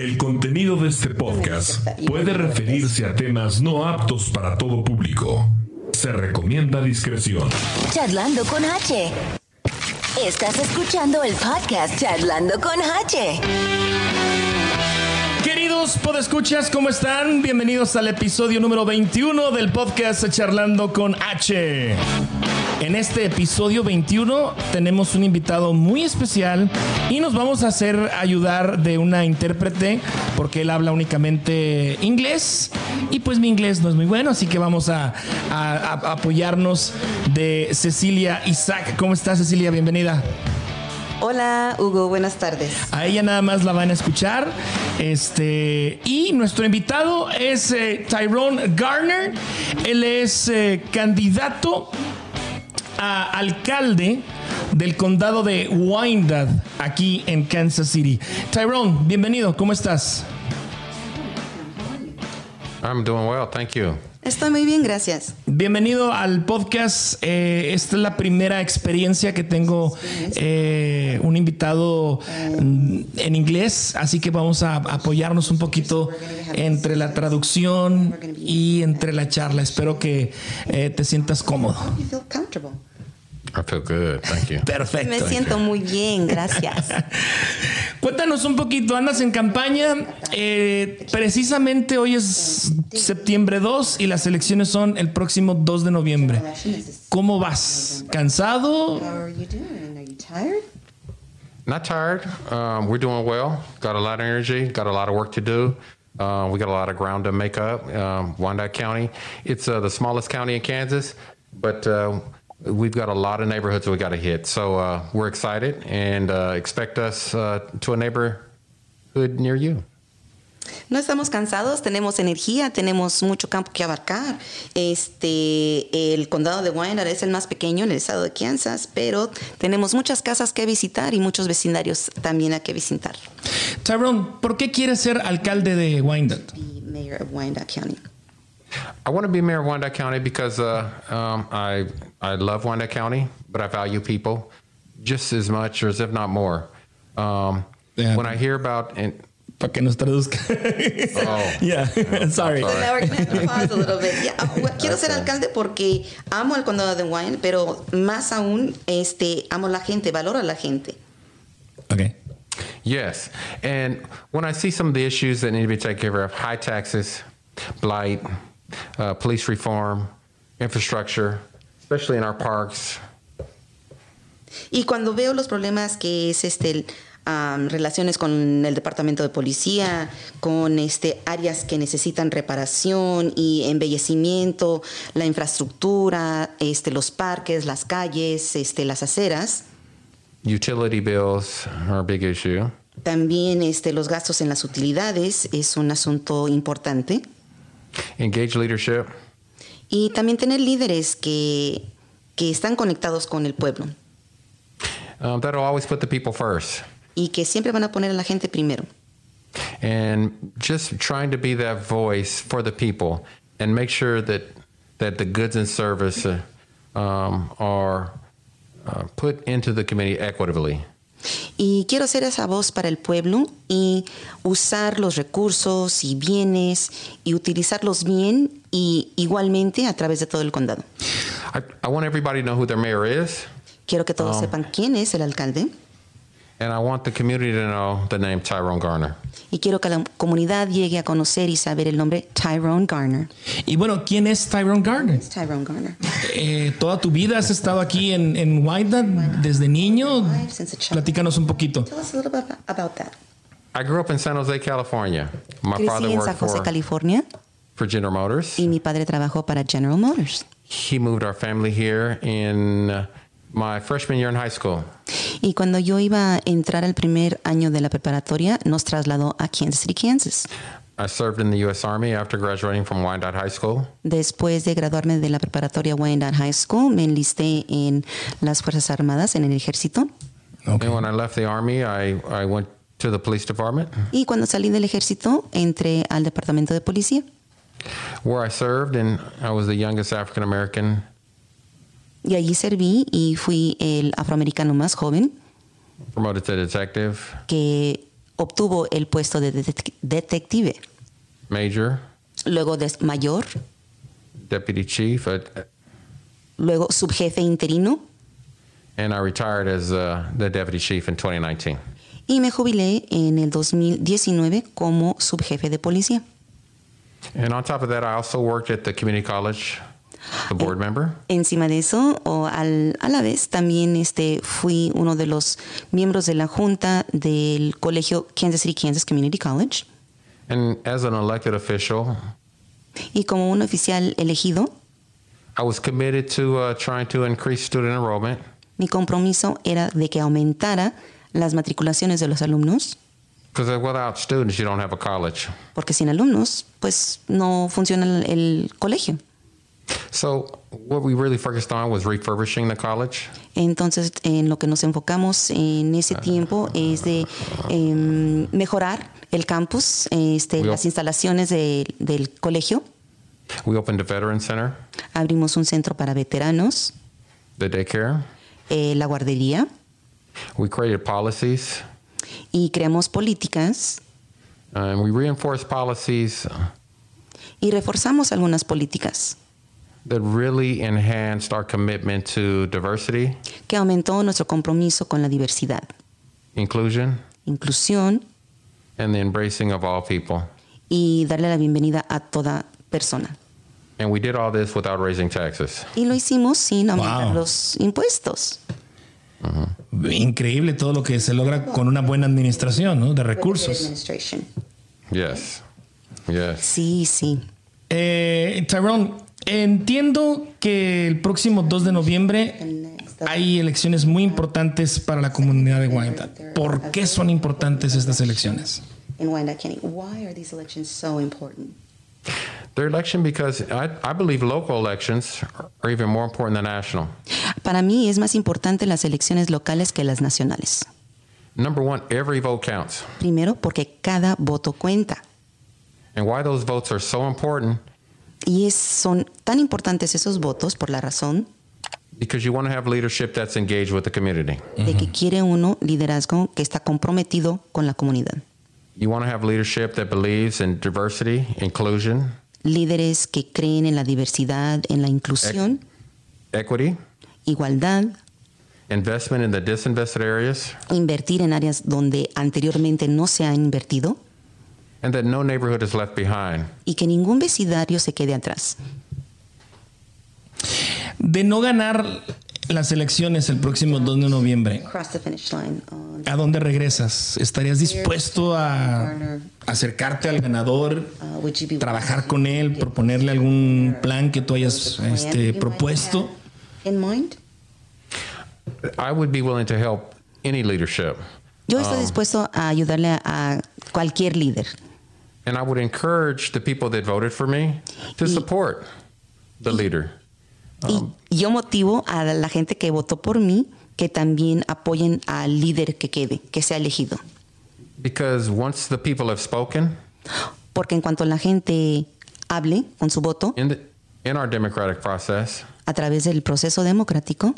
El contenido de este podcast puede referirse a temas no aptos para todo público. Se recomienda discreción. Charlando con H. Estás escuchando el podcast Charlando con H. Queridos podescuchas, ¿cómo están? Bienvenidos al episodio número 21 del podcast Charlando con H. En este episodio 21 tenemos un invitado muy especial y nos vamos a hacer ayudar de una intérprete porque él habla únicamente inglés y pues mi inglés no es muy bueno, así que vamos a, a- a apoyarnos de Cecilia Isaac. ¿Cómo estás Cecilia? Bienvenida. Hola Hugo, buenas tardes. A ella nada más la van a escuchar. Este, y nuestro invitado es eh, Tyrone Garner. Él es eh, candidato alcalde del condado de Wyandotte, aquí en Kansas City. Tyrone, bienvenido, ¿cómo estás? I'm doing well, thank you. Estoy muy bien, gracias. Bienvenido al podcast. Eh, esta es la primera experiencia que tengo eh, un invitado mm, en inglés, así que vamos a apoyarnos un poquito entre la traducción y entre la charla. Espero que eh, te sientas cómodo. I feel good, thank you. Perfecto. Me siento muy bien, gracias. Cuéntanos un poquito, andas en campaña. eh, precisamente hoy es septiembre 2 y las elecciones son el próximo 2 de noviembre. ¿Cómo vas? ¿Cansado? Not tired. Um, we're doing well. Got a lot of energy. Got a lot of work to do. Uh, we got a lot of ground to make up. Um, Wyandotte County. It's uh, the smallest county in Kansas, but uh, we've got a lot of neighborhoods we got to hit. So uh, we're excited and uh, expect us uh, to a neighborhood near you. No estamos cansados, tenemos energía, tenemos mucho campo que abarcar. Este, el condado de Wyandotte es el más pequeño en el estado de Kansas, pero tenemos muchas casas que visitar y muchos vecindarios también a que visitar. Tyrone, ¿por qué quieres ser alcalde de Wyandotte? Be mayor of Wyandotte County. I want to be mayor of Wyandotte County because uh, um, I I love Wyandotte County, but I value people just as much, or as if not more. Um, Yeah. When I hear about and Para que nos traduzca. Oh. yeah, sorry. Sorry. Now we're gonna have to pause a little bit. Yeah, ah, bueno, quiero ser alcalde porque amo el condado de Wyandotte, pero más aún, este, amo la gente, valoro a la gente. Okay. yes, and when I see some of the issues that need to be taken care of, high taxes, blight, uh, police reform, infrastructure, especially in our parks. Y cuando veo los problemas que es este am, relaciones con el departamento de policía, con este áreas que necesitan reparación y embellecimiento, la infraestructura, este los parques, las calles, este las aceras, Utility bills are a big issue. también este los gastos en las utilidades es un asunto importante Engage leadership. y también tener líderes que que están conectados con el pueblo Um, that'll always put the people first. y que siempre van a poner a la gente primero. and just trying to be that voice for the people and make sure that that the goods and service uh, um, are uh, put into the community equitably. Y quiero ser esa voz para el pueblo y usar los recursos y bienes y utilizarlos bien y igualmente a través de todo el condado. I, I want everybody to know who their mayor is, Quiero que todos Oh. sepan quién es el alcalde and I want the community to know the name Tyrone Garner. y quiero que la comunidad llegue a conocer y saber el nombre Tyrone Garner. Y bueno, ¿quién es Tyrone Garner? Tyrone Garner. Eh, toda tu vida has estado aquí en, en Wyandotte desde niño. Since a child. Platícanos un poquito. Tell us a little bit about that. I grew up in San Jose, California. My father Crecí en San José, for, California for General Motors. y mi padre trabajó para General Motors. He moved our family here in my freshman year in high school. Y cuando yo iba a entrar al primer año de la preparatoria, nos trasladó a Kansas City, Kansas. I served in the U.S. Army after graduating from Wyandotte High School. Después de graduarme de la preparatoria Wyandotte High School, me enlisté en las Fuerzas Armadas, en el ejército. Ok. And when I left the Army, I, I went to the police department Y cuando salí del ejército, entré al departamento de policía. where I served, and I was the youngest African American Y allí serví y fui el afroamericano más joven promoted to detective. que obtuvo el puesto de detec- detective, major, luego de mayor, deputy chief, uh, luego subjefe interino and I retired as uh, the deputy chief in 2019. y me jubilé en el 2019 como subjefe de policía. And on top of that, I also worked at the community college, the board member, Encima de eso, o al- a la vez, también este, fui uno de los miembros de la junta del colegio Kansas City, Kansas Community College. and as an elected official, Y como un oficial elegido, I was committed to uh, trying to increase student enrollment mi compromiso era de que aumentara las matriculaciones de los alumnos, because without students, you don't have a college. porque sin alumnos, pues no funciona el colegio. So what we really focused on was refurbishing the college. Entonces, en lo que nos enfocamos en ese tiempo es de em, mejorar el campus, este, las instalaciones de- del colegio. We opened a veteran center, Abrimos un centro para veteranos, the daycare. eh, la guardería, We created policies, y creamos políticas. And we reinforced policies. Y reforzamos algunas políticas that really enhanced our commitment to diversity, que aumentó nuestro compromiso con la diversidad, inclusion, inclusión and the embracing of all people. y darle la bienvenida a toda persona. And we did all this without raising taxes. Y lo hicimos sin aumentar Wow. los impuestos. Increíble todo lo que se logra con una buena administración ¿no? de recursos. Yes. Yes. Sí, sí. Eh, Tyrone, entiendo que el próximo 2 de noviembre hay elecciones muy importantes para la comunidad de Wyandotte. ¿Por qué son importantes estas elecciones? In Wyandotte County, why are these elections so important? Their election, because I, I believe local elections are even more important than national. Para mí es más importante las elecciones locales que las nacionales. Number one, every vote counts. Primero, porque cada voto cuenta. And why those votes are so important, Y es- son tan importantes esos votos por la razón because you want to have leadership that's engaged with the community. de que quiere uno liderazgo que está comprometido con la comunidad. You want to have leadership that believes in diversity, inclusion, Líderes que creen en la diversidad, en la inclusión, equity, igualdad, investment in the disinvested areas, invertir en áreas donde anteriormente no se ha invertido and that no neighborhood is left behind. y que ningún vecindario se quede atrás. De no ganar las elecciones el próximo 2 de noviembre, ¿a dónde regresas? ¿Estarías dispuesto a acercarte al ganador, uh, trabajar con él, proponerle algún plan que tú hayas este, propuesto? have in mind? I would be willing to help any leadership. Yo estoy dispuesto a ayudarle a, a cualquier líder And I would encourage the people that voted for me to support the leader. y um, yo motivo a la gente que votó por mí que también apoyen al líder que quede, que sea elegido. Because once the people have spoken Porque en cuanto la gente hable con su voto in, the, in our democratic process, a través del proceso democrático,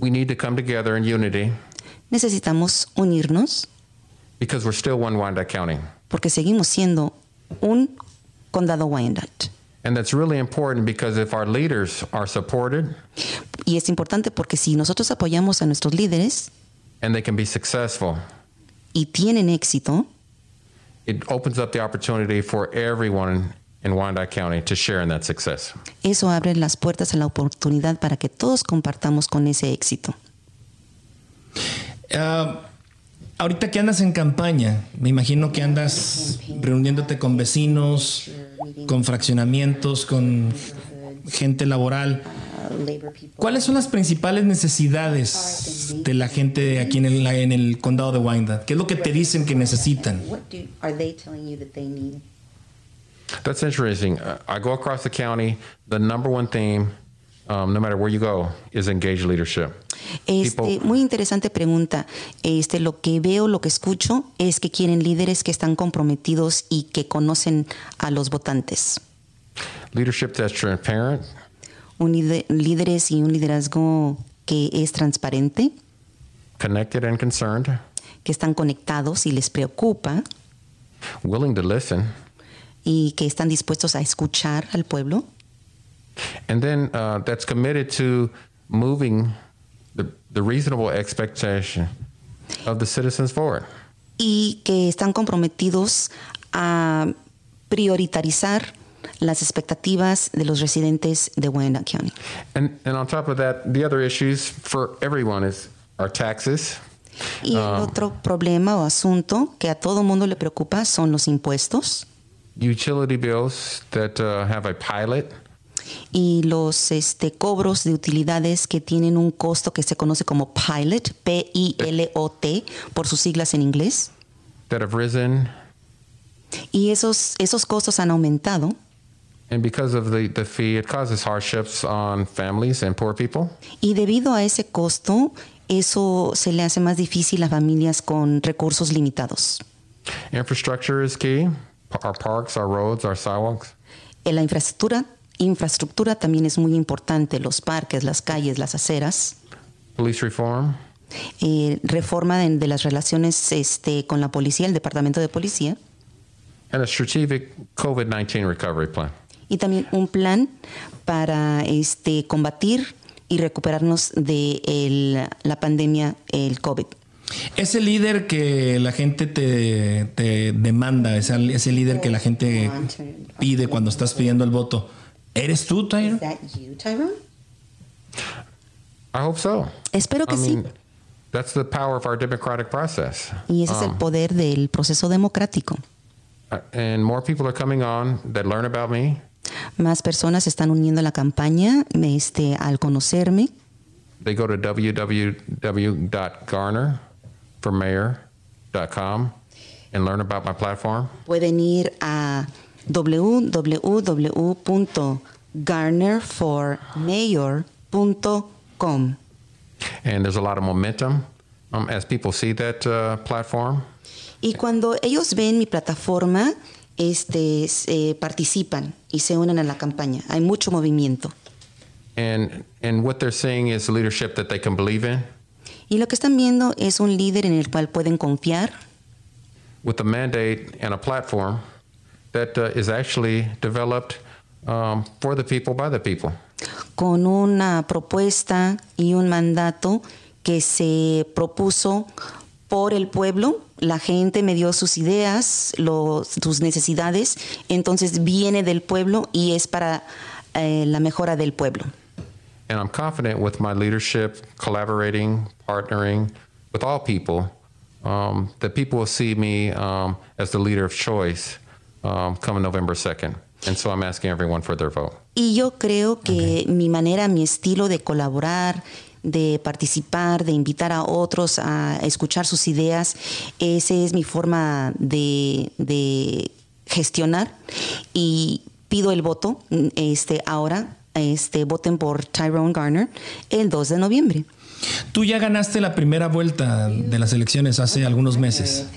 we need to come together in unity necesitamos unirnos because we're still one Wyandotte County. Porque seguimos siendo un condado Wyandotte. And that's really important because if our leaders are supported Y es importante porque si nosotros apoyamos a nuestros líderes and they can be successful, y tienen éxito, it opens up the opportunity for everyone in Wyandotte County to share in that success. eso abre las puertas a la oportunidad para que todos compartamos con ese éxito. Ah, ahorita que andas en campaña, me imagino que andas reuniéndote con vecinos, con fraccionamientos, con gente laboral. ¿Cuáles son las principales necesidades de la gente aquí en el, en el condado de Wyandotte? ¿Qué es lo que te dicen que necesitan? What do, are they telling you that they need? That's interesting. Uh, I go across the county. The number one theme, um, no matter where you go, is engaged leadership. Este, People- muy interesante pregunta. Este, lo que veo, lo que escucho es que quieren líderes que están comprometidos y que conocen a los votantes. Leadership that's transparent, Un líder- líderes y un liderazgo que es transparente, connected, and concerned. que están conectados y les preocupa willing to listen, y que están dispuestos a escuchar al pueblo and then uh, that's committed to moving the, the reasonable expectation of the citizens forward. y que están comprometidos a prioritarizar las expectativas de los residentes de Wyandotte County. And, and on top of that, the other issues for everyone is our taxes, Y el otro problema o asunto que a todo mundo le preocupa son los impuestos utility bills that uh, have a pilot, y los este, cobros de utilidades que tienen un costo que se conoce como pilot, P-I-L-O-T, por sus siglas en inglés. that have risen. Y esos, esos costos han aumentado And because of the, the fee, it causes hardships on families and poor people. y debido a ese costo, eso se le hace más difícil a familias con recursos limitados. Infrastructure is key. Our parks, our roads, our sidewalks. En la infraestructura, infraestructura también es muy importante, los parques, las calles, las aceras. Police reform. eh, reforma de, de las relaciones este, con la policía, el departamento de policía, And a strategic COVID 19 recovery plan. y también un plan para este, combatir y recuperarnos de el- la pandemia, el COVID. Ese líder que la gente te, te demanda, ese, ese líder que la gente pide cuando estás pidiendo el voto, ¿eres tú, Tyron? I hope so. Espero que I sí. mean, that's the power of our democratic process. Y ese es el poder del proceso democrático. Uh, And more people are coming on that learn about me. Más personas se están uniendo a la campaña este, al conocerme. They go to www.garnerformayor.com and learn about my platform. Pueden ir a www.garnerformayor.com. And there's a lot of momentum um, as people see that uh, platform. Y cuando ellos ven mi plataforma, este, se participan y se unen a la campaña. Hay mucho movimiento. And, and what they're seeing is leadership that they can believe in Y lo que están viendo es un líder en el cual pueden confiar, with a mandate and a platform that uh, is actually developed um, for the people by the people. con una propuesta y un mandato que se propuso por el pueblo. La gente me dio sus ideas, los- sus necesidades, entonces viene del pueblo y es para eh, la mejora del pueblo. And I'm confident with my leadership, collaborating, partnering with all people, um, that people will see me um, as the leader of choice um, coming November 2nd. And so I'm asking everyone for their vote. Y yo creo que mi manera, mi estilo de colaborar, de participar, de invitar a otros a escuchar sus ideas, esa es mi forma de, de gestionar. Y pido el voto este, ahora. Este, voten por Tyrone Garner el 2 de noviembre. Tú ya ganaste la primera vuelta de las elecciones hace algunos meses,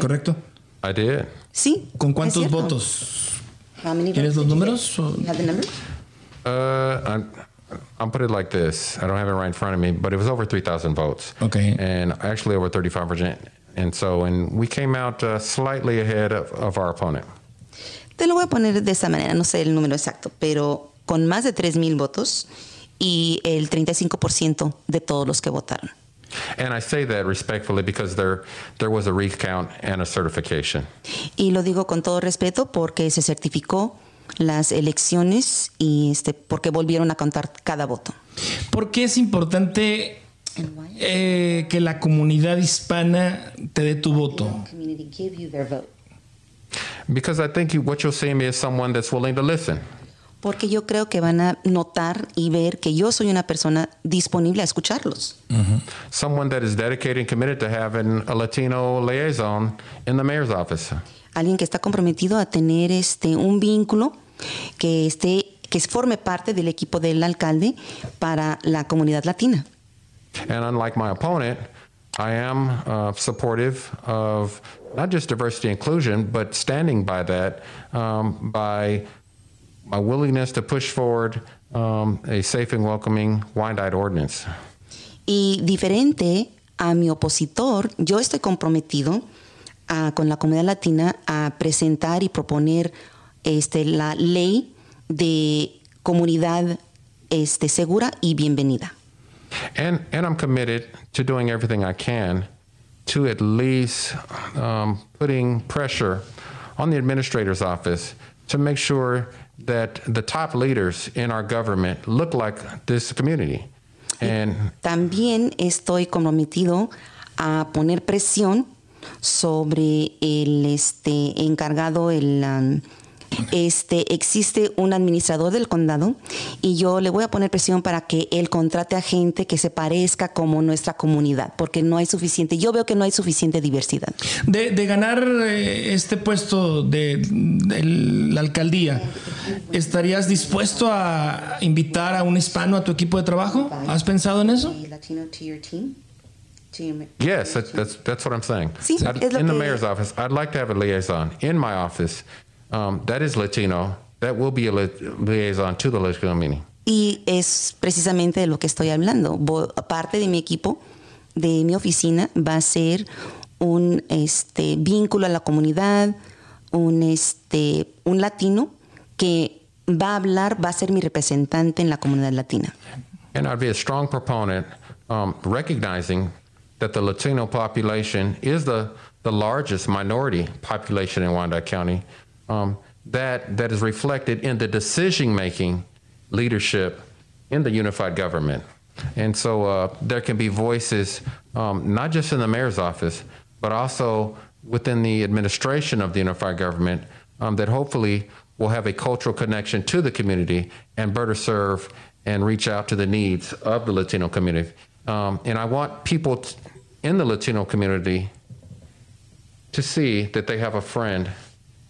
¿correcto? I did. Sí. ¿Con cuántos votos? How many ¿Quieres votes los números? o- get? You have the number? Uh, I'm, I'll put it like this. I don't have it right in front of me, but it was over 3,000 votes. Okay. And actually over 35%. And so, and we came out uh, slightly ahead of, of our opponent. Te lo voy a poner de esa manera, no sé el número exacto, pero con más de 3 mil votos y el 35% de todos los que votaron. And I say that respectfully because there, there was a recount and a certification. Y lo digo con todo respeto porque se certificó las elecciones y este, porque volvieron a contar cada voto. ¿Por qué es importante eh, que la comunidad hispana te dé tu voto? Because I think you, what you'll see me is someone that's willing to listen. Porque yo creo que van a notar y ver que yo soy una persona disponible a escucharlos. Someone that is dedicated and committed to having a Latino liaison in the mayor's office. Alguien que está comprometido a tener este, un vínculo que, esté, que forme parte del equipo del alcalde para la comunidad latina. And unlike my opponent, I am uh, supportive of not just diversity inclusion, but standing by that um, by my willingness to push forward um, a safe and welcoming Wyandotte ordinance. Y diferente a mi opositor, yo estoy comprometido a- con la comunidad latina a presentar y proponer este, la ley de comunidad este, segura y bienvenida. And, and I'm committed to doing everything I can to at least um, putting pressure on the administrator's office to make sure that the top leaders in our government look like this community. And También estoy comprometido a poner presión sobre el este, encargado, el, um, este, existe un administrador del condado y yo le voy a poner presión para que él contrate a gente que se parezca como nuestra comunidad, porque no hay suficiente, yo veo que no hay suficiente diversidad. De, de ganar eh, este puesto de, de la alcaldía, ¿estarías dispuesto a invitar a un hispano a tu equipo de trabajo? ¿Has pensado en eso? yes, that, that's, that's what I'm saying. Sí, I'd- in the mayor's office, I'd like to have a liaison in my office um, that is Latino, that will be a li- liaison to the Latino meeting. Y es precisamente de lo que estoy hablando. Parte de mi equipo, de mi oficina, va a ser un este, vínculo a la comunidad, un, este, un latino que va a hablar, va a ser mi representante en la comunidad latina. And I'd be a strong proponent, um, recognizing that the Latino population is the, the largest minority population in Wyandotte County, um, that, that is reflected in the decision making leadership in the unified government. And so uh, there can be voices, um, not just in the mayor's office, but also within the administration of the unified government um, that hopefully will have a cultural connection to the community and better serve and reach out to the needs of the Latino community. Um, and I want people t- in the Latino community to see that they have a friend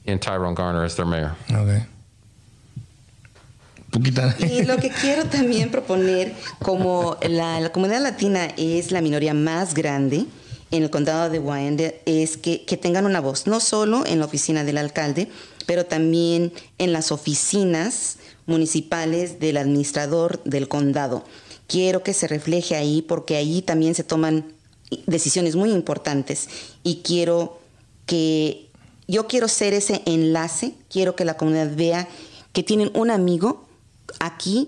in Tyrone Garner as their mayor. Ok. Poquita. Y lo que quiero también proponer, como la, la comunidad latina es la minoría más grande en el condado de Wyandotte, es que, que tengan una voz, no solo en la oficina del alcalde, pero también en las oficinas municipales del administrador del condado. Quiero que se refleje ahí porque ahí también se toman decisiones muy importantes y quiero que yo quiero ser ese enlace, quiero que la comunidad vea que tienen un amigo aquí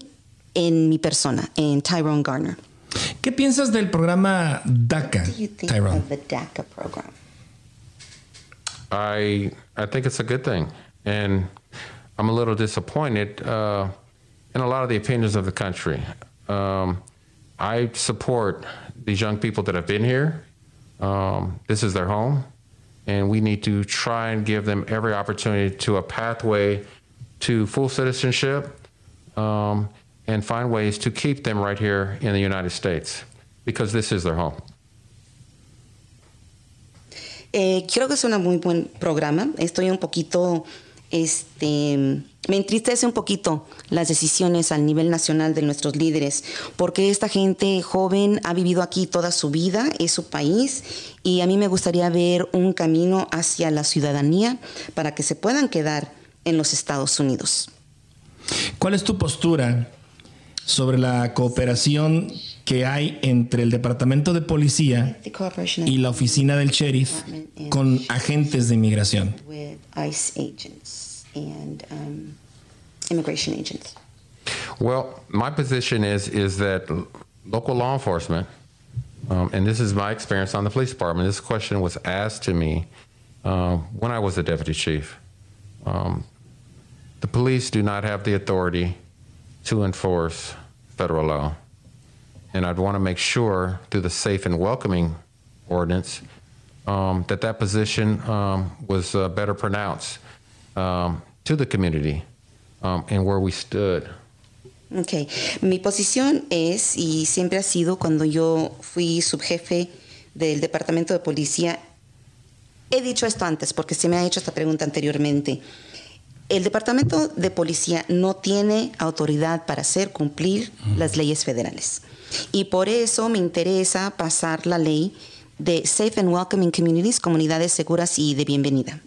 en mi persona, en Tyrone Garner. ¿Qué piensas del programa DACA, Tyrone? the DACA program? I I think it's a good thing, and I'm a little disappointed uh, in a lot of the opinions of the country. Um, I support these young people that have been here. Um, this is their home, and we need to try and give them every opportunity to a pathway to full citizenship, um, and find ways to keep them right here in the United States because this is their home. Eh, creo que es muy buen programa. Estoy un poquito, este, me entristece un poquito las decisiones al nivel nacional de nuestros líderes, porque esta gente joven ha vivido aquí toda su vida, es su país, y a mí me gustaría ver un camino hacia la ciudadanía para que se puedan quedar en los Estados Unidos. ¿Cuál es tu postura sobre la cooperación que hay entre el Departamento de Policía y la oficina del sheriff con agentes de inmigración? And um, immigration agents. Well, my position is is that local law enforcement, um, and this is my experience on the police department. This question was asked to me um, when I was a deputy chief. Um, the police do not have the authority to enforce federal law, and I'd want to make sure through the safe and welcoming ordinance um, that that position um, was uh, better pronounced um, to the community um, and where we stood. Ok, mi posición es, y siempre ha sido, cuando yo fui subjefe del Departamento de Policía, he dicho esto antes porque se me ha hecho esta pregunta anteriormente. El Departamento de Policía no tiene autoridad para hacer cumplir las leyes federales. Y por eso me interesa pasar la ley de Safe and Welcoming Communities, comunidades seguras y de bienvenida.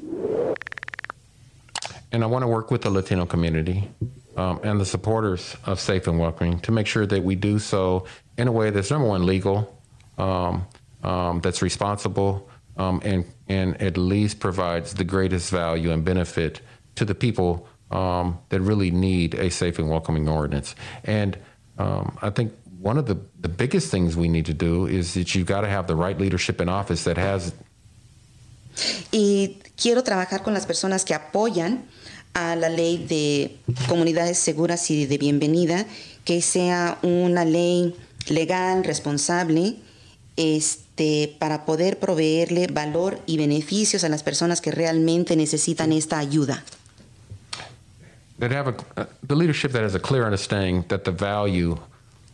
And I want to work with the Latino community um, and the supporters of Safe and Welcoming to make sure that we do so in a way that's number one legal, um, um, that's responsible um, and, and at least provides the greatest value and benefit to the people um, that really need a safe and welcoming ordinance. And um, I think one of the, the biggest things we need to do is that you've got to have the right leadership in office that has Y quiero trabajar con las personas que apoyan a la ley de comunidades seguras y de bienvenida, que sea una ley legal, responsable, este, para poder proveerle valor y beneficios a las personas que realmente necesitan esta ayuda. that have a, uh, the leadership that has a clear understanding that the value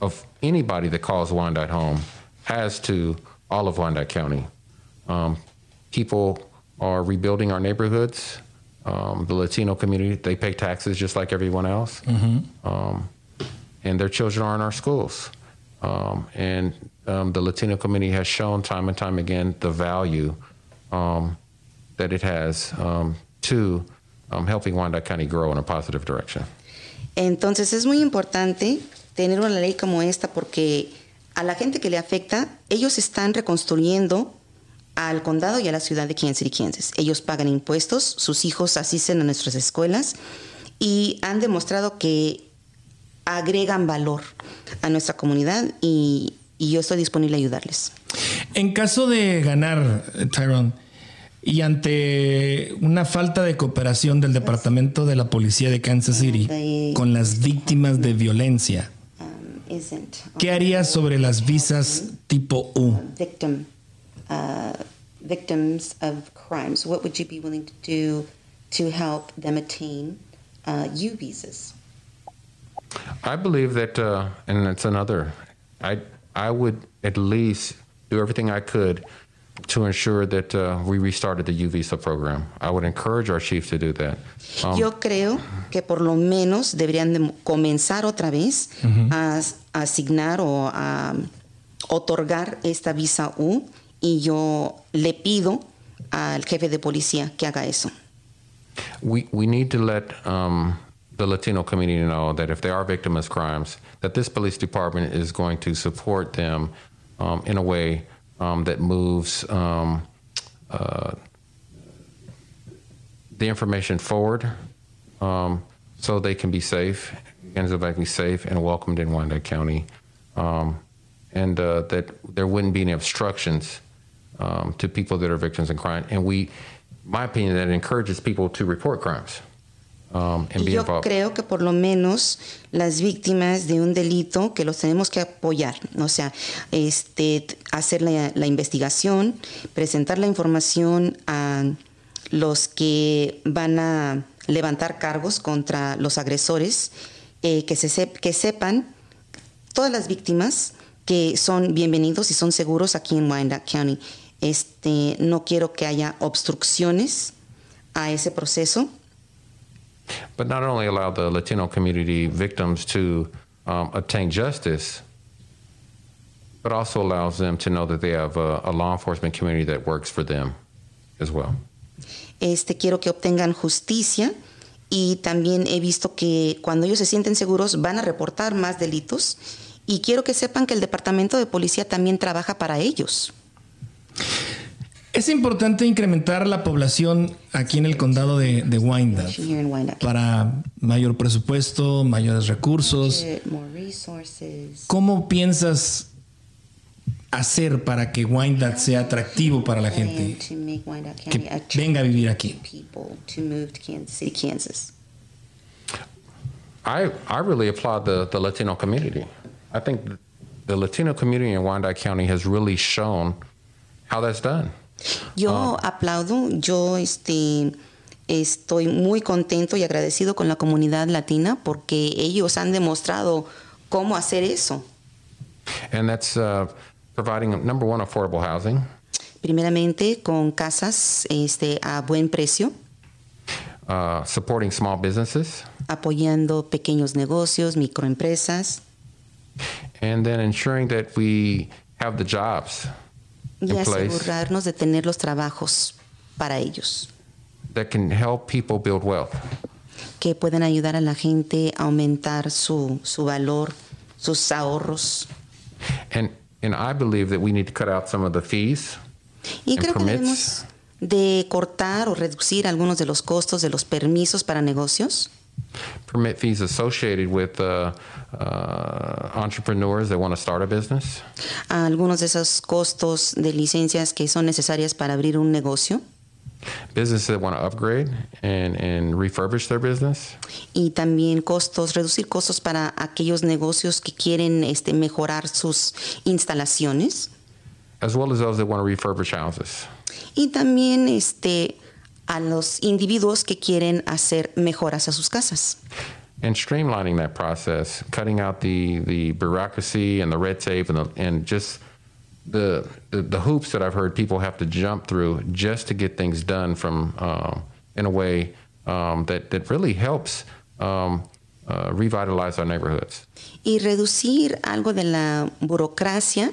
of anybody that calls Wyandotte home has to all of Wyandotte County. Um, people are rebuilding our neighborhoods. Um, the Latino community, they pay taxes just like everyone else. Um, and their children are in our schools. Um, and um, the Latino community has shown time and time again the value um, that it has um, to um, helping Wyandotte County grow in a positive direction. Entonces es muy importante tener una ley como esta porque a la gente que le afecta, ellos están reconstruyendo al condado y a la ciudad de Kansas City, Kansas. Ellos pagan impuestos, sus hijos asisten a nuestras escuelas y han demostrado que agregan valor a nuestra comunidad y, y yo estoy disponible a ayudarles. En caso de ganar, eh, Tyrone, y ante una falta de cooperación del Departamento de la Policía de Kansas City con las víctimas de violencia, ¿qué harías sobre las visas tipo U? Uh, victims of crimes? What would you be willing to do to help them attain uh, U visas? I believe that, uh, and it's another. I I would at least do everything I could to ensure that uh, we restarted the U visa program. I would encourage our chief to do that. Um, Yo creo que por lo menos deberían de comenzar otra vez a, a asignar o a otorgar esta visa U y yo le pido al jefe de policía que haga eso. we we need to let um, the Latino community know that if they are victims of crimes, that this police department is going to support them um, in a way um, that moves um, uh, the information forward, um, so they can be safe, and so they can be safe and welcomed in Wyandotte County, um, and uh, that there wouldn't be any obstructions um, to people that are victims of crime. And we, my opinion, that encourages people to report crimes um, and Y be yo involved. creo que por lo menos las víctimas de un delito que los tenemos que apoyar, o sea, este, hacer la, la investigación, presentar la información a los que van a levantar cargos contra los agresores, eh, que, se sep- que sepan todas las víctimas que son bienvenidos y son seguros aquí en Wyandotte County. Este, no quiero que haya obstrucciones a ese proceso. But not only allow the Latino community victims to um, obtain justice, but also allows them to know that they have a, a law enforcement community that works for them as well. este, quiero que obtengan justicia y también he visto que cuando ellos se sienten seguros van a reportar más delitos y quiero que sepan que el departamento de policía también trabaja para ellos. Es importante incrementar la población aquí en el condado de, de Wyandotte Here in Wyandotte. para mayor presupuesto, mayores recursos. More resources. ¿Cómo piensas hacer para que Wyandotte sea atractivo para la gente to make Wyandotte que venga a vivir aquí? people to move to Kansas City, Kansas. I, I really applaud the, the Latino community. I think the Latino community in Wyandotte County has really shown how that's done. Yo aplaudo, yo este, estoy muy contento y agradecido con la comunidad latina porque ellos han demostrado cómo hacer eso. And that's uh, providing, number one, affordable housing. Primeramente con casas este, a buen precio, uh, supporting small businesses, apoyando pequeños negocios, microempresas. And then ensuring that we have the jobs y asegurarnos de tener los trabajos para ellos, that can help people build wealth. que puedan ayudar a la gente a aumentar su, su valor, sus ahorros. And and I believe that we need to cut out some of the fees. Y creo que debemos de cortar o reducir algunos de los costos de los permisos para negocios. Permit fees associated with uh, uh, entrepreneurs that want to start a business, algunos de esos costos de licencias que son necesarias para abrir un negocio. Businesses that want to upgrade and, and refurbish their business, y también costos, reducir costos para aquellos negocios que quieren este, mejorar sus instalaciones. As well as those that want to refurbish houses. y también este, a los individuos que quieren hacer mejoras a sus casas. And streamlining that process, cutting out the, the bureaucracy and the red tape and, the, and just the, the, the hoops that I've heard people have to jump through just to get things done from um, in a way um, that, that really helps um, uh, revitalize our neighborhoods. y reducir algo de la burocracia.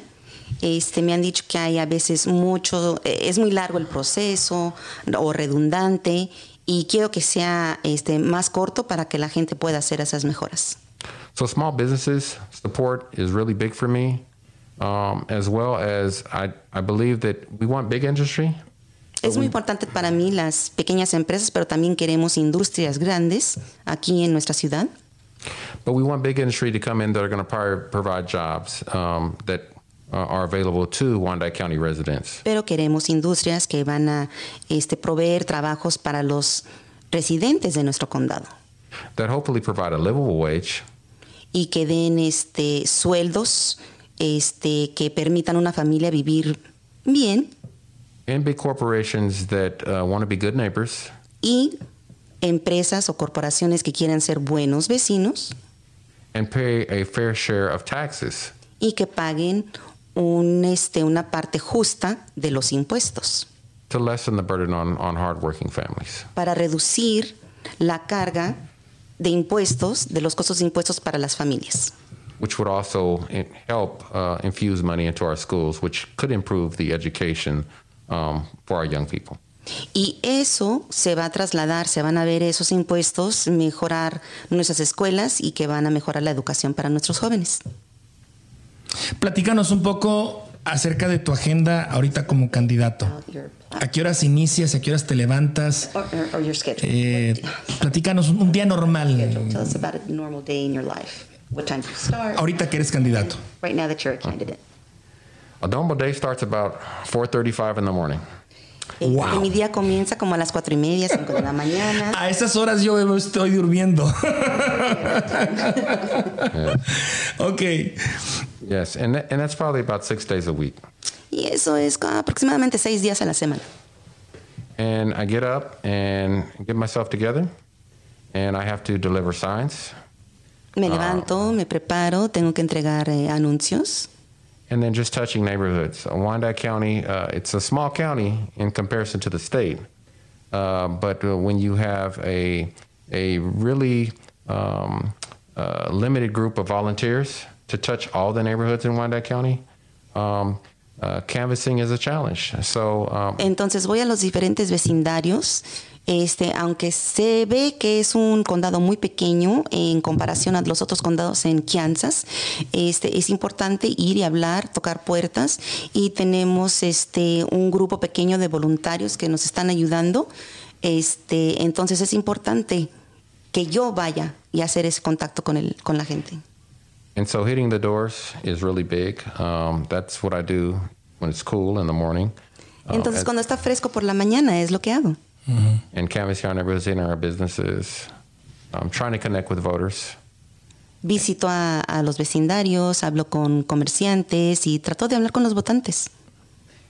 Este, me han dicho que hay a veces mucho, eh, es muy largo el proceso o redundante y quiero que sea este, más corto para que la gente pueda hacer esas mejoras. So small businesses support is really big for me, um, as well as I, I believe that we want big industry, Es muy importante para mí las pequeñas empresas, pero también queremos industrias grandes aquí en nuestra ciudad. but we want big industry to come in that are going to provide jobs um, that are available to Wyandotte County residents. pero queremos industrias que van a este, proveer trabajos para los residentes de nuestro condado. That hopefully provide a livable wage, y que den este, sueldos este, que permitan a una familia vivir bien. And big corporations that uh, want to be good neighbors. Y empresas o corporaciones que quieran ser buenos vecinos. And pay a fair share of taxes. y que paguen un, este, una parte justa de los impuestos To lessen the burden on, on hardworking families. para reducir la carga de impuestos, de los costos de impuestos para las familias. which would also help uh, infuse money into our schools, which could improve the education um, for our young people. Y eso se va a trasladar, se van a ver esos impuestos mejorar nuestras escuelas y que van a mejorar la educación para nuestros jóvenes. Platícanos un poco acerca de tu agenda ahorita como candidato. ¿A qué horas inicias? ¿A qué horas te levantas? Eh, platícanos un, un día normal. Tell us about a normal day in your life. What time do you start? Ahorita que eres candidato. Right now that you're a candidate. A normal day starts about 4:35 in the morning. Eh, Wow. Mi día comienza como a las cuatro y media, cinco de la mañana. A esas horas yo estoy durmiendo. ok. Yes, and that, and that's probably about six days a week. Y eso es aproximadamente seis días a la semana. And I get up and get myself together, and I have to deliver signs, Me levanto, me preparo, tengo que entregar eh, anuncios. and then just touching neighborhoods. Wyandotte County, uh, it's a small county in comparison to the state, uh, but uh, when you have a a really um, uh, limited group of volunteers to touch all the neighborhoods in Wyandotte County, um, uh, canvassing is a challenge. So um, Entonces voy a los diferentes vecindarios. Este, aunque se ve que es un condado muy pequeño en comparación a los otros condados en Kansas, este, es importante ir y hablar, tocar puertas y tenemos este, un grupo pequeño de voluntarios que nos están ayudando. Este, entonces es importante que yo vaya y hacer ese contacto con, el, con la gente. And so hitting the doors is really big. Um, that's what I do when it's cool in the morning. Um, Entonces and, cuando está fresco por la mañana es lo que hago. and canvassing in our businesses. I'm trying to connect with voters. Visito a, a los vecindarios, hablo con comerciantes y trato de hablar con los votantes.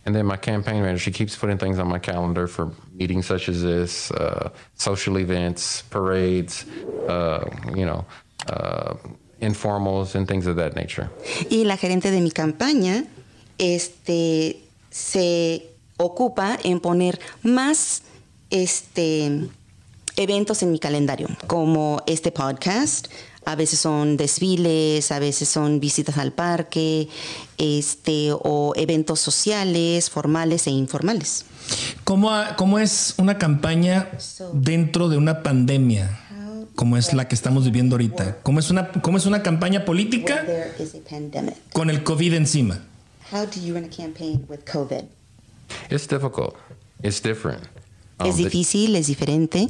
And then my campaign manager, she keeps putting things on my calendar for meetings such as this, uh, social events, parades, uh, you know, uh, informals, and things of that nature. Y la gerente de mi campaña este, se ocupa en poner más este, eventos en mi calendario, como este podcast. A veces son desfiles, a veces son visitas al parque, este, o eventos sociales, formales e informales. ¿Cómo, ha- cómo es una campaña dentro de una pandemia? Como es la que estamos viviendo ahorita. ¿Cómo es una, cómo es una campaña política con el COVID encima? How do you run a campaign with COVID? It's difficult. It's different. Um, es the- difícil, es diferente.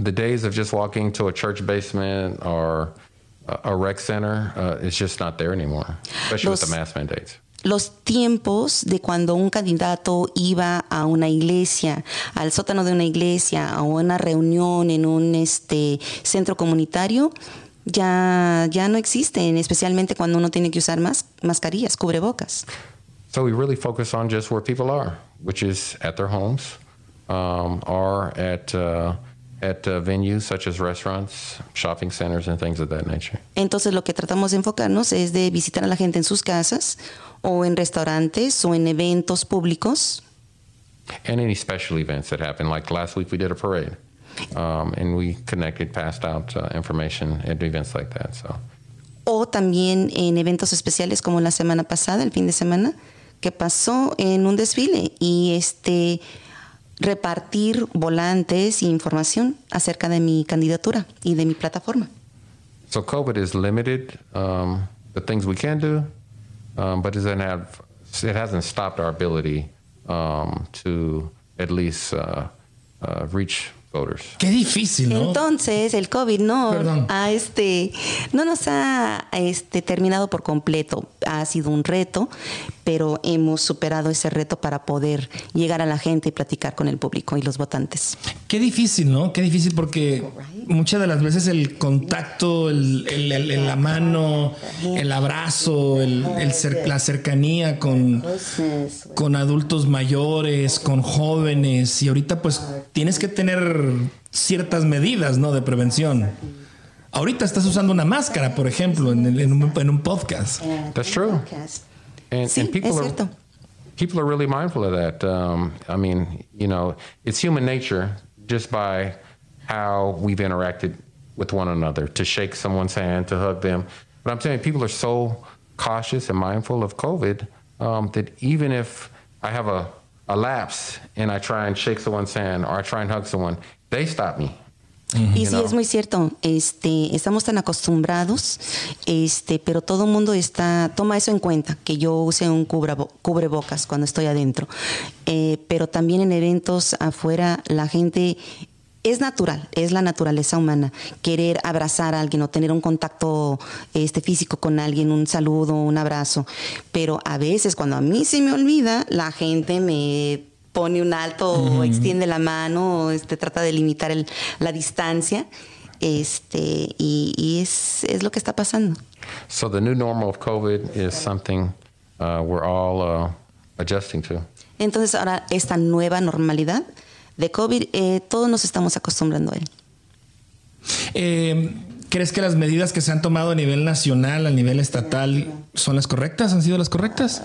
the days of just walking to a church basement or a, rec center uh, is just not there anymore, especially with Los- the mask mandates. Los tiempos de cuando un candidato iba a una iglesia, al sótano de una iglesia, a una reunión en un este, centro comunitario, ya, ya no existen, especialmente cuando uno tiene que usar mas- mascarillas, cubrebocas. So we really focus on just where people are, which is at their homes um, or at uh, at uh, venues such as restaurants, shopping centers, and things of that nature. Entonces lo que tratamos de enfocarnos es de visitar a la gente en sus casas o en restaurantes o en eventos públicos And any special events that happen. Like last week, we did a parade, um, and we connected, passed out uh, information at events like that. So. o también en eventos especiales como la semana pasada, el fin de semana, que pasó en un desfile y este repartir volantes e información acerca de mi candidatura y de mi plataforma. So COVID is limited um, the things we can do, um, but have it hasn't stopped our ability um, to at least uh, uh, reach voters. Qué difícil, ¿no? Entonces, el COVID no Perdón. ha este no nos ha este terminado por completo. Ha sido un reto, pero hemos superado ese reto para poder llegar a la gente y platicar con el público y los votantes. Qué difícil, ¿no? Qué difícil porque muchas de las veces el contacto, el, el- el- el- la mano, el abrazo, el, el cer- la cercanía con, con adultos mayores, con jóvenes, y ahorita pues tienes que tener ciertas medidas, ¿no? De prevención. Ahorita estás usando una máscara, por ejemplo, en, el- en un, en un podcast. That's true. And, Sí, and people es are people are really mindful of that. Um, I mean, you know, it's human nature just by how we've interacted with one another to shake someone's hand, to hug them. But I'm saying people are so cautious and mindful of COVID um, that even if I have a, a lapse and I try and shake someone's hand or I try and hug someone, they stop me. Y sí, es muy cierto. Este, estamos tan acostumbrados, este, pero todo el mundo está, toma eso en cuenta, que yo use un cubrebocas cuando estoy adentro. Eh, pero también en eventos afuera, la gente es natural, es la naturaleza humana, querer abrazar a alguien o tener un contacto este, físico con alguien, un saludo, un abrazo. Pero a veces cuando a mí se me olvida, la gente me pone un alto o extiende la mano o este, trata de limitar el- la distancia. Este, y, y es, es lo que está pasando. So the new normal of COVID is something uh, we're all uh, adjusting to. Entonces ahora esta nueva normalidad de COVID, eh, todos nos estamos acostumbrando a él. Eh, ¿Crees que las medidas que se han tomado a nivel nacional, a nivel estatal, son las correctas? ¿Han sido las correctas?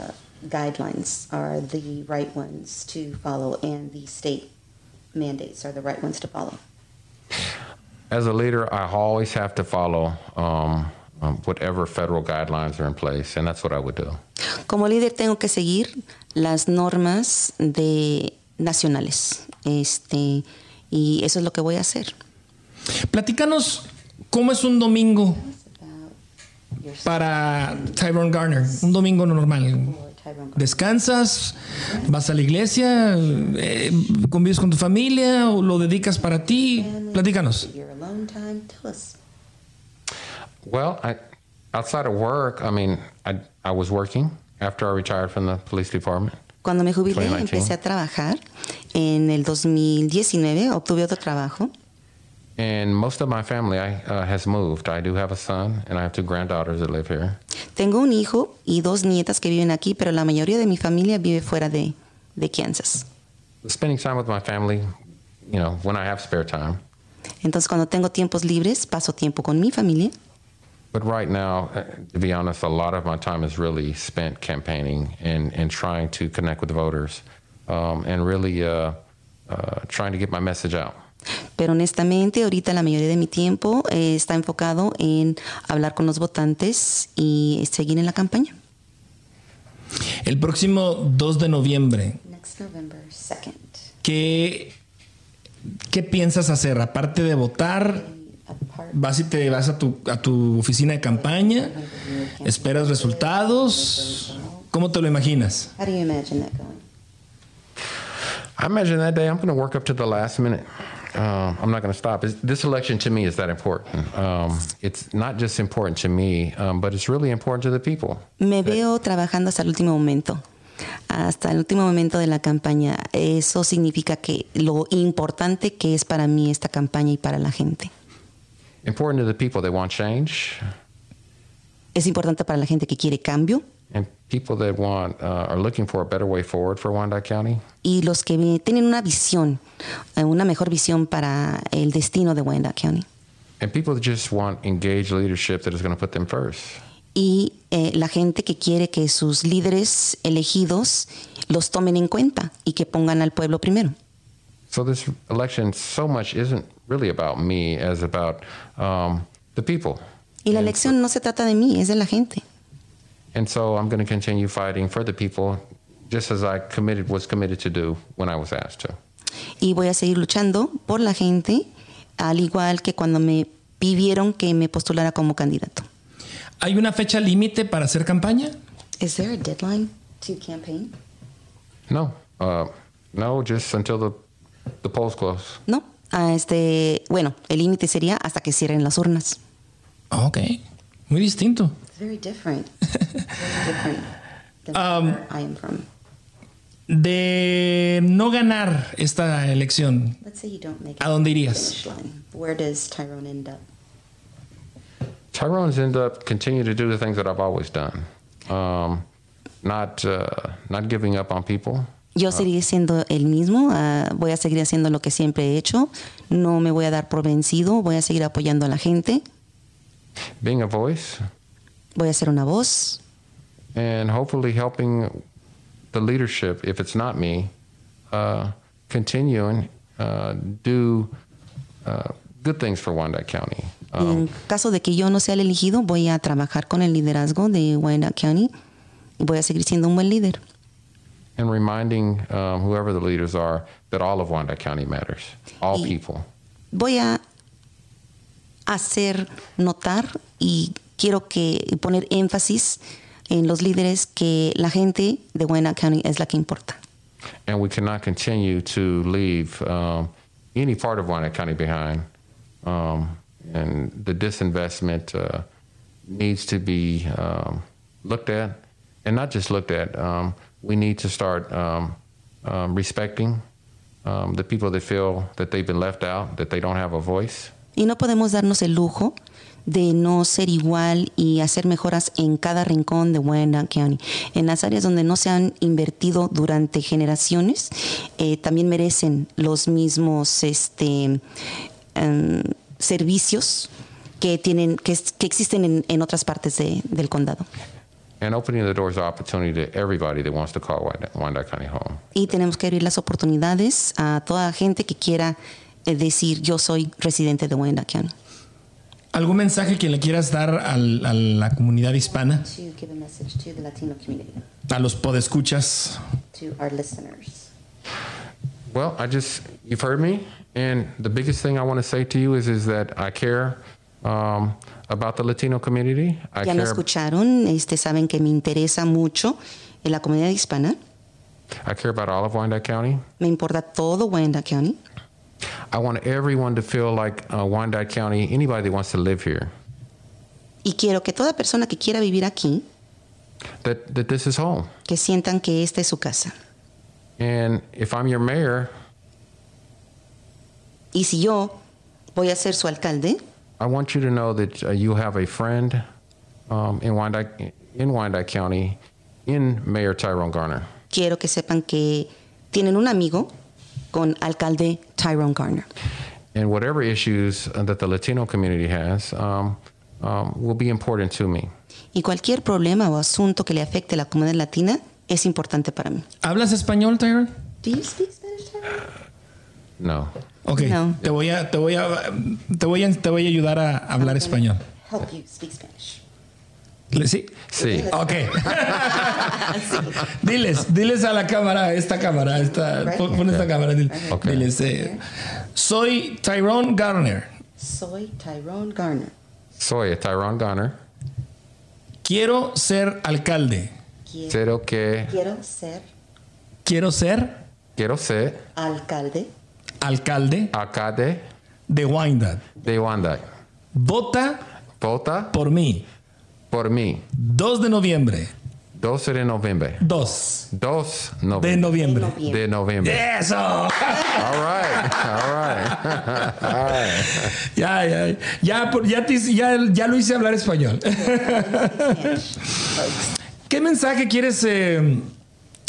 guidelines are the right ones to follow and the state mandates are the right ones to follow. As a leader, I always have to follow um, um, whatever federal guidelines are in place, and that's what I would do. Como líder tengo que seguir las normas de nacionales. Este, y eso es lo que voy a hacer. Platícanos cómo es un domingo para Tyrone Garner, un domingo normal. ¿Descansas? ¿Vas a la iglesia? Eh, ¿Convives con tu familia? ¿O lo dedicas para ti? Platícanos. Well, I, outside of work, I mean, I, I was working after I retired from the police department. Cuando me jubilé 2019. empecé a trabajar. En el 2019 obtuve otro trabajo. And most of my family I, uh, has moved. I do have a son, and I have two granddaughters that live here. Tengo un hijo y dos nietas que viven aquí, pero la mayoría de mi familia vive fuera de, de Kansas. Spending time with my family, you know, when I have spare time. Entonces cuando tengo tiempos libres, paso tiempo con mi familia. But right now, uh, to be honest, a lot of my time is really spent campaigning and, and trying to connect with the voters um, and really uh, uh, trying to get my message out. Pero honestamente, ahorita la mayoría de mi tiempo eh, está enfocado en hablar con los votantes y seguir en la campaña. El próximo 2 de noviembre, Next November 2nd. ¿qué, qué piensas hacer? Aparte de votar, vas y te vas a tu, a tu oficina de campaña, esperas resultados. ¿Cómo te lo imaginas? How do you imagine that going? I imagine that day I'm going to work up to the last minute. Um, I'm not going to stop. It's, this election to me is that important. Um, it's not just important to me, um, but it's really important to the people. Me veo trabajando hasta el último momento. Hasta el último momento de la campaña. Eso significa que lo importante que es para mí esta campaña y para la gente. Important to the people that want change Es importante para la gente que quiere cambio and people that want uh, are looking for a better way forward for Wyandotte County. y los que tienen una visión, eh, una mejor visión para el destino de Wyandotte County. And people that just want engaged leadership that is going to put them first. Y eh, la gente que quiere que sus líderes elegidos los tomen en cuenta y que pongan al pueblo primero. So this election so much isn't really about me as about um, the people. Y la And- elección no se trata de mí, es de la gente. And so I'm going to continue fighting for the people just as I committed was committed to do when I was asked to. Y voy a seguir luchando por la gente, al igual que cuando me pidieron que me postulara como candidato. ¿Hay una fecha límite para hacer campaña? Is there a deadline to campaign? No, uh, no, just until the the polls close. No. Ah, este, bueno, el límite sería hasta que cierren las urnas. Ok, muy distinto. It's very different. Very different than Um, where I am from. De no ganar esta elección, Let's say you don't make it ¿a dónde irías? Where does Tyrone end up? Tyrone's end up continue to do the things that I've always done, um, not uh, not giving up on people. Yo seguiré siendo el mismo, ah, voy a seguir haciendo lo que siempre he hecho, no me voy a dar por vencido, voy a seguir apoyando a la gente, being a voice, voy a ser una voz and hopefully helping the leadership, if it's not me, uh, continue and uh, do uh, good things for Wyandotte County. Um, en caso de que yo no sea el elegido, voy a trabajar con el liderazgo de Wyandotte County y voy a seguir siendo un buen líder. And reminding um, whoever the leaders are that all of Wyandotte County matters, all Y- people. Voy a hacer notar y quiero que poner énfasis en los líderes que la gente de Wyandotte County es la que importa. And we cannot continue to leave um, any part of Wyandotte County behind. Um, and the disinvestment uh, needs to be um, looked at, and not just looked at. Um, we need to start um, um, respecting um, the people that feel that they've been left out, that they don't have a voice. Y no podemos darnos el lujo de no ser igual y hacer mejoras en cada rincón de Wyandotte County. En las áreas donde no se han invertido durante generaciones, eh, también merecen los mismos este, em, servicios que, tienen, que, que existen en, en otras partes de- del condado. And opening the doors of opportunity to everybody that wants to call Wyandotte, Wyandotte County home. Y tenemos que abrir las oportunidades a toda gente que quiera eh, decir yo soy residente de Wyandotte County. ¿Algún mensaje que le quieras dar al- a la comunidad hispana? To give a message to the Latino community, A los podescuchas. to our listeners. Well, I just you've heard me, and the biggest thing I want to say to you is is that I care um, about the Latino community. I Ya me care. escucharon, este, saben que me interesa mucho en la comunidad hispana. I care about all of Wyandotte County. Me importa todo Wyandotte County. I want everyone to feel like uh, Wyandotte County. Anybody that wants to live here, Y quiero que toda persona que quiera vivir aquí, that that this is home. que sientan que esta es su casa. And if I'm your mayor, Y si yo voy a ser su alcalde, I want you to know that uh, you have a friend um, in Wyandotte in Wyandotte County, in Mayor Tyrone Garner. quiero que sepan que tienen un amigo con alcalde Tyrone Garner. and whatever issues uh, that the Latino community has um, um, will be important to me. Y cualquier problema o asunto que le afecte a la comunidad latina es importante para mí. ¿Hablas español, Tyron? Do you speak Spanish, Tyrone? No, Ok, No. te, voy a, te, voy a, te, voy a, te voy a ayudar a hablar español. Help you speak Spanish. ¿Le- ¿Sí? sí. Ok. diles, diles a la cámara, esta cámara, esta, pon, esta cámara. dile- Ok. Diles, eh, soy Tyrone Garner. Soy Tyrone Garner. Soy Tyrone Garner. Quiero ser alcalde. Quiero, Quiero que, quiero ser Quiero ser quiero ser alcalde alcalde alcalde de Wyandotte. de Wyandotte. Vota Vota por mí. por mí. 2 de noviembre. 12 de noviembre. 2 2 de noviembre. noviembre. De noviembre. ¡Eso! All right. All right. All right. Ya, ya, ya, por- ya, te ya, ya lo hice hablar español. ¿Qué mensaje quieres eh,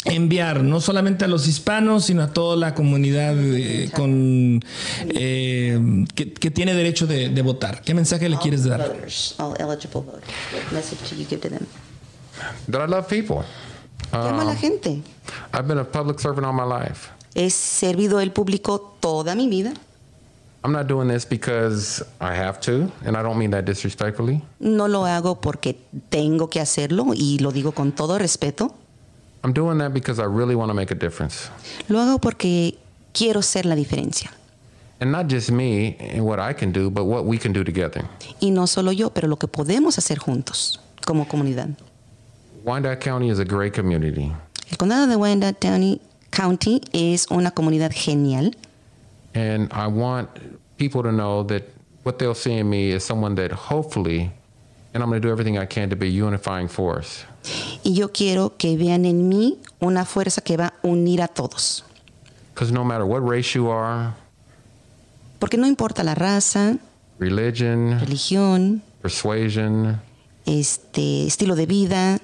enviar? No solamente a los hispanos, sino a toda la comunidad eh, con, eh, que, que tiene derecho de, de votar. ¿Qué mensaje le quieres dar? voters, all eligible voters. What message do you give to them? That I love people. Llama a la gente. I've been a public servant all my life. He servido el público toda mi vida. I'm not doing this because I have to, and I don't mean that disrespectfully. No lo hago porque tengo que hacerlo y lo digo con todo respeto. I'm doing that because I really want to make a difference. Lo hago porque quiero ser la diferencia. And not just me and what I can do, but what we can do together. Y no solo yo, pero lo que podemos hacer juntos como comunidad. Wyandotte County is a great community, El condado de Wyandotte County, County es una comunidad genial and I want people to know that what they'll see in me is someone that hopefully, and I'm going to do everything I can to be a unifying force. Y yo quiero que vean en mí una fuerza que va a unir a todos. No matter what race you are, Porque no importa la raza, religion, religión, persuasion, este estilo de vida,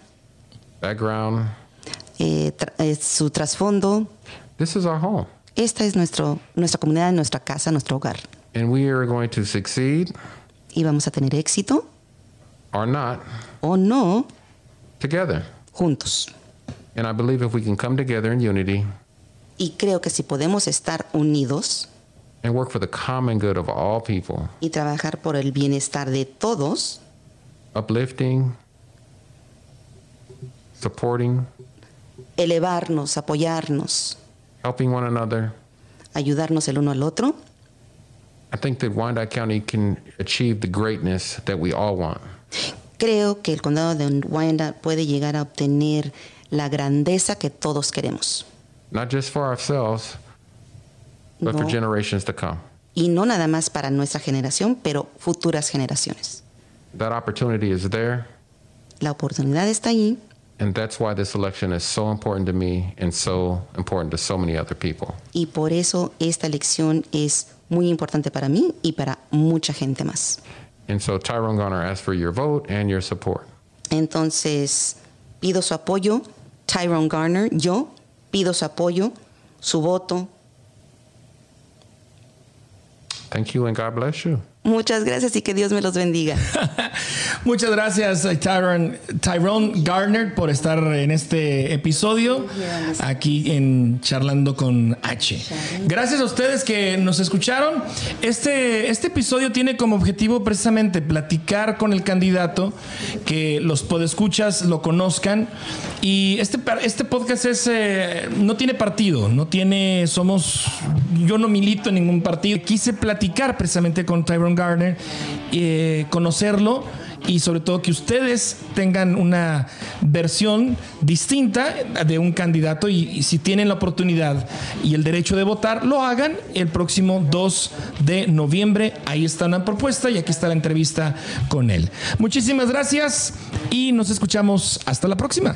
background, eh, tra- eh, su trasfondo, this is our home. esta es nuestro, nuestra comunidad, nuestra casa, nuestro hogar. And we are going to succeed Y vamos a tener éxito or not o no together. juntos. And I believe if we can come together in unity Y creo que si podemos estar unidos and work for the common good of all people, y trabajar por el bienestar de todos, uplifting, supporting, elevarnos, apoyarnos, helping one another, ayudarnos el uno al otro, I think that Wyandotte County can achieve the greatness that we all want. Creo que el condado de Wyandotte puede llegar a obtener la grandeza que todos queremos. Not just for ourselves, but for No. generations to come. Y no nada más para nuestra generación, pero futuras generaciones. That opportunity is there, La oportunidad está ahí and that's why this election is so important to me and so important to so many other people. y por eso esta elección es muy importante para mí y para mucha gente más. And so Tyrone Garner asks for your vote and your support. Entonces, pido su apoyo, Tyrone Garner, yo pido su apoyo, su voto. Thank you and God bless you. Muchas gracias y que Dios me los bendiga. Muchas gracias, eh, Tyrone, Tyrone Garner, por estar en este episodio aquí en Charlando con H. Gracias a ustedes que nos escucharon. Este, este episodio tiene como objetivo precisamente platicar con el candidato, que los podescuchas lo conozcan. Y este, este podcast es, eh, no tiene partido, no tiene, somos, yo no milito en ningún partido. Quise platicar precisamente con Tyrone Garner, eh, conocerlo y sobre todo que ustedes tengan una versión distinta de un candidato y, y si tienen la oportunidad y el derecho de votar, lo hagan el próximo 2 de noviembre. Ahí está una propuesta y aquí está la entrevista con él. Muchísimas gracias y nos escuchamos hasta la próxima.